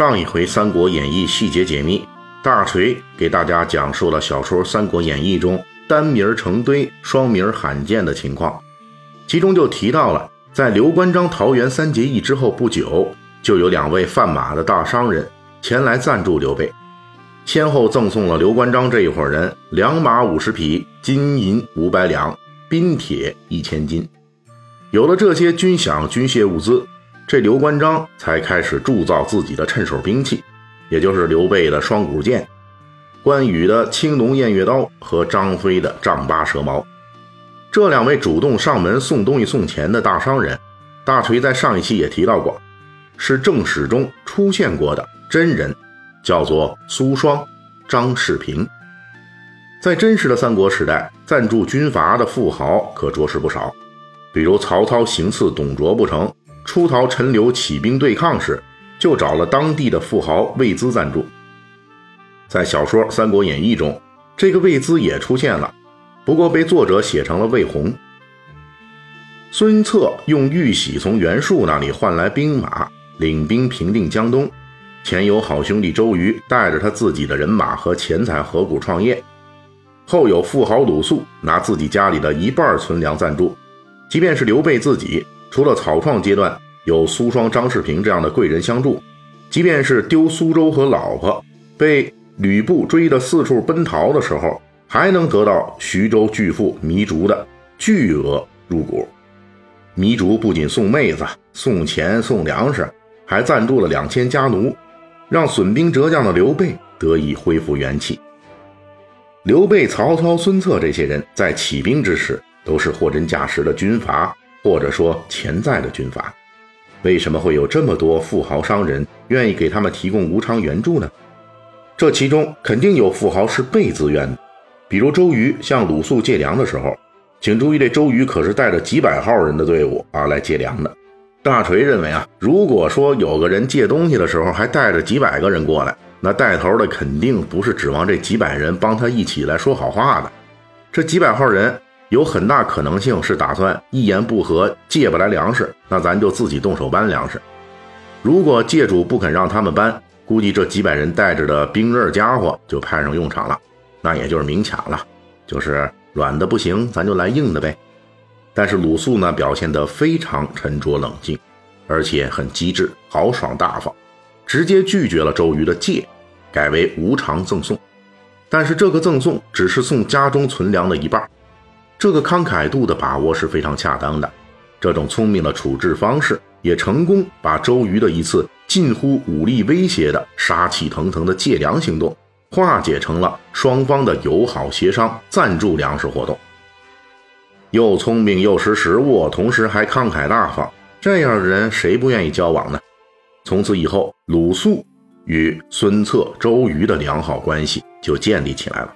上一回《三国演义》细节解密，大锤给大家讲述了小说《三国演义》中单名成堆、双名罕见的情况，其中就提到了，在刘关张桃园三结义之后不久，就有两位贩马的大商人前来赞助刘备，先后赠送了刘关张这一伙人良马五十匹、金银五百两、兵铁一千斤。有了这些军饷、军械物资。这刘关张才开始铸造自己的趁手兵器，也就是刘备的双股剑、关羽的青龙偃月刀和张飞的丈八蛇矛。这两位主动上门送东西送钱的大商人，大锤在上一期也提到过，是正史中出现过的真人，叫做苏双、张世平。在真实的三国时代，赞助军阀的富豪可着实不少，比如曹操行刺董卓不成。出逃陈留起兵对抗时，就找了当地的富豪魏资赞助。在小说《三国演义》中，这个魏资也出现了，不过被作者写成了魏宏。孙策用玉玺从袁术那里换来兵马，领兵平定江东。前有好兄弟周瑜带着他自己的人马和钱财合股创业，后有富豪鲁肃拿自己家里的一半存粮赞助。即便是刘备自己。除了草创阶段有苏双、张世平这样的贵人相助，即便是丢苏州和老婆，被吕布追得四处奔逃的时候，还能得到徐州巨富糜竺的巨额入股。糜竺不仅送妹子、送钱、送粮食，还赞助了两千家奴，让损兵折将的刘备得以恢复元气。刘备、曹操、孙策这些人在起兵之时，都是货真价实的军阀。或者说潜在的军阀，为什么会有这么多富豪商人愿意给他们提供无偿援助呢？这其中肯定有富豪是被自愿的，比如周瑜向鲁肃借粮的时候，请注意，这周瑜可是带着几百号人的队伍啊来借粮的。大锤认为啊，如果说有个人借东西的时候还带着几百个人过来，那带头的肯定不是指望这几百人帮他一起来说好话的，这几百号人。有很大可能性是打算一言不合借不来粮食，那咱就自己动手搬粮食。如果借主不肯让他们搬，估计这几百人带着的兵刃家伙就派上用场了，那也就是明抢了，就是软的不行，咱就来硬的呗。但是鲁肃呢，表现得非常沉着冷静，而且很机智、豪爽大方，直接拒绝了周瑜的借，改为无偿赠送。但是这个赠送只是送家中存粮的一半。这个慷慨度的把握是非常恰当的，这种聪明的处置方式也成功把周瑜的一次近乎武力威胁的杀气腾腾的借粮行动化解成了双方的友好协商赞助粮食活动。又聪明又识时务，同时还慷慨大方，这样的人谁不愿意交往呢？从此以后，鲁肃与孙策、周瑜的良好关系就建立起来了。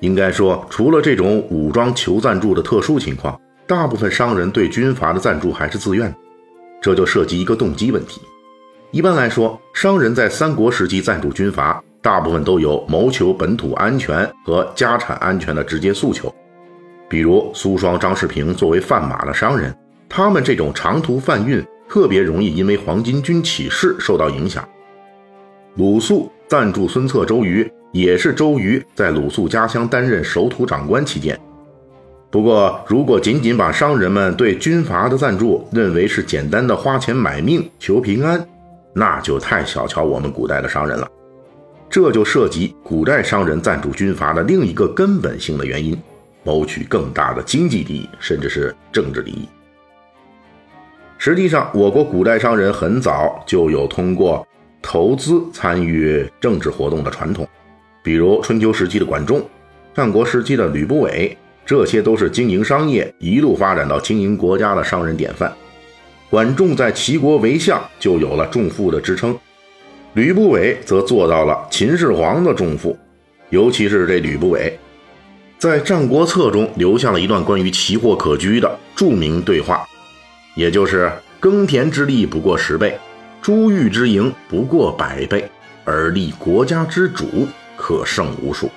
应该说，除了这种武装求赞助的特殊情况，大部分商人对军阀的赞助还是自愿的，这就涉及一个动机问题。一般来说，商人在三国时期赞助军阀，大部分都有谋求本土安全和家产安全的直接诉求。比如苏双、张世平作为贩马的商人，他们这种长途贩运特别容易因为黄巾军起事受到影响。鲁肃赞助孙策、周瑜。也是周瑜在鲁肃家乡担任守土长官期间。不过，如果仅仅把商人们对军阀的赞助认为是简单的花钱买命求平安，那就太小瞧我们古代的商人了。这就涉及古代商人赞助军阀的另一个根本性的原因：谋取更大的经济利益，甚至是政治利益。实际上，我国古代商人很早就有通过投资参与政治活动的传统。比如春秋时期的管仲，战国时期的吕不韦，这些都是经营商业一路发展到经营国家的商人典范。管仲在齐国为相就有了仲父的支撑，吕不韦则做到了秦始皇的仲父。尤其是这吕不韦，在《战国策》中留下了一段关于奇货可居的著名对话，也就是“耕田之力不过十倍，珠玉之营不过百倍，而立国家之主可胜无数。”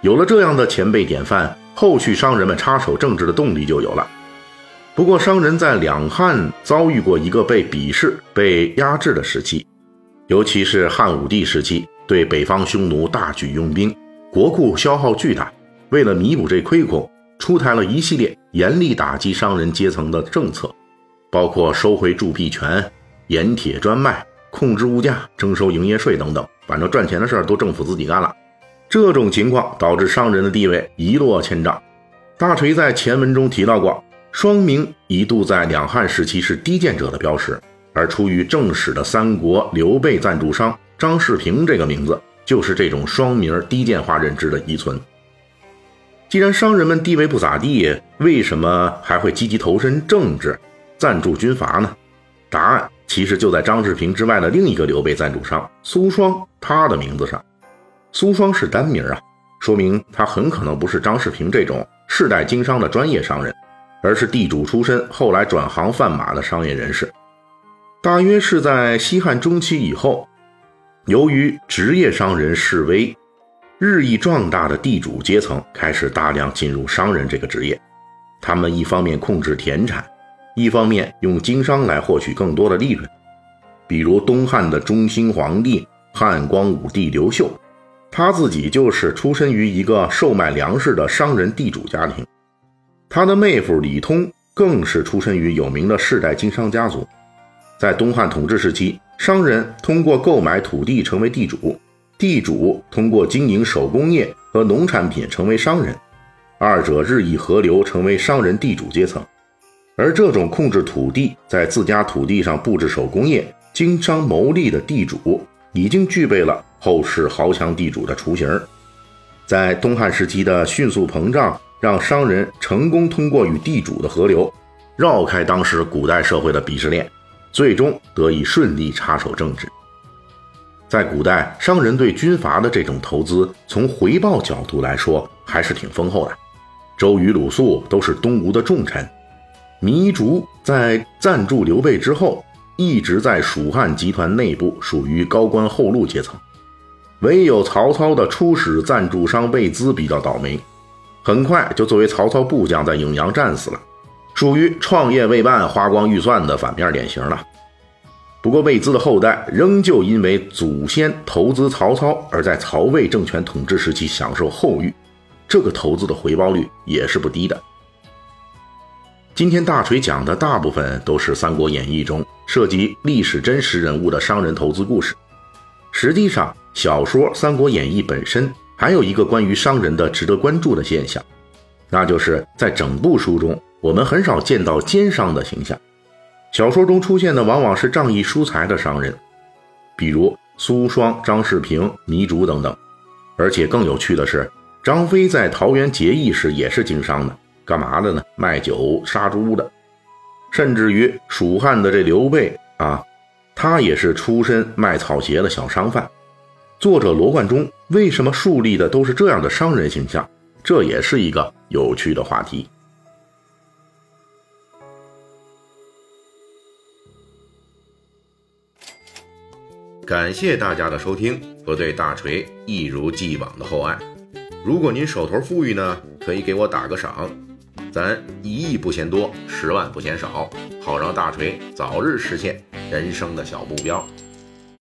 有了这样的前辈典范，后续商人们插手政治的动力就有了。不过，商人在两汉遭遇过一个被鄙视、被压制的时期，尤其是汉武帝时期，对北方匈奴大举用兵，国库消耗巨大。为了弥补这亏空，出台了一系列严厉打击商人阶层的政策，包括收回铸币权、盐铁专卖、控制物价、征收营业税等等。反正赚钱的事儿都政府自己干了。这种情况导致商人的地位一落千丈。大锤在前文中提到过。双名一度在两汉时期是低贱者的标识，而出于正史的三国刘备赞助商张世平这个名字，就是这种双名低贱化认知的遗存。既然商人们地位不咋地，为什么还会积极投身政治、赞助军阀呢？答案其实就在张世平之外的另一个刘备赞助商苏双他的名字上。苏双是单名啊，说明他很可能不是张世平这种世代经商的专业商人。而是地主出身，后来转行贩马的商业人士。大约是在西汉中期以后，由于职业商人式微，日益壮大的地主阶层开始大量进入商人这个职业。他们一方面控制田产，一方面用经商来获取更多的利润。比如东汉的中兴皇帝汉光武帝刘秀，他自己就是出身于一个售卖粮食的商人地主家庭。他的妹夫李通更是出身于有名的世代经商家族。在东汉统治时期，商人通过购买土地成为地主，地主通过经营手工业和农产品成为商人，二者日益合流，成为商人地主阶层。而这种控制土地，在自家土地上布置手工业、经商牟利的地主，已经具备了后世豪强地主的雏形。在东汉时期的迅速膨胀。让商人成功通过与地主的合流，绕开当时古代社会的鄙视链，最终得以顺利插手政治。在古代，商人对军阀的这种投资，从回报角度来说还是挺丰厚的。周瑜、鲁肃都是东吴的重臣，糜竺在赞助刘备之后，一直在蜀汉集团内部属于高官厚禄阶层，唯有曹操的初始赞助商魏资比较倒霉。很快就作为曹操部将在颍阳战死了，属于创业未半花光预算的反面典型了。不过魏资的后代仍旧因为祖先投资曹操而在曹魏政权统治时期享受厚遇，这个投资的回报率也是不低的。今天大锤讲的大部分都是《三国演义》中涉及历史真实人物的商人投资故事，实际上小说《三国演义》本身。还有一个关于商人的值得关注的现象，那就是在整部书中，我们很少见到奸商的形象。小说中出现的往往是仗义疏财的商人，比如苏双、张世平、糜竺等等。而且更有趣的是，张飞在桃园结义时也是经商的，干嘛的呢？卖酒、杀猪的。甚至于蜀汉的这刘备啊，他也是出身卖草鞋的小商贩。作者罗贯中为什么树立的都是这样的商人形象？这也是一个有趣的话题。感谢大家的收听和对大锤一如既往的厚爱。如果您手头富裕呢，可以给我打个赏，咱一亿不嫌多，十万不嫌少，好让大锤早日实现人生的小目标。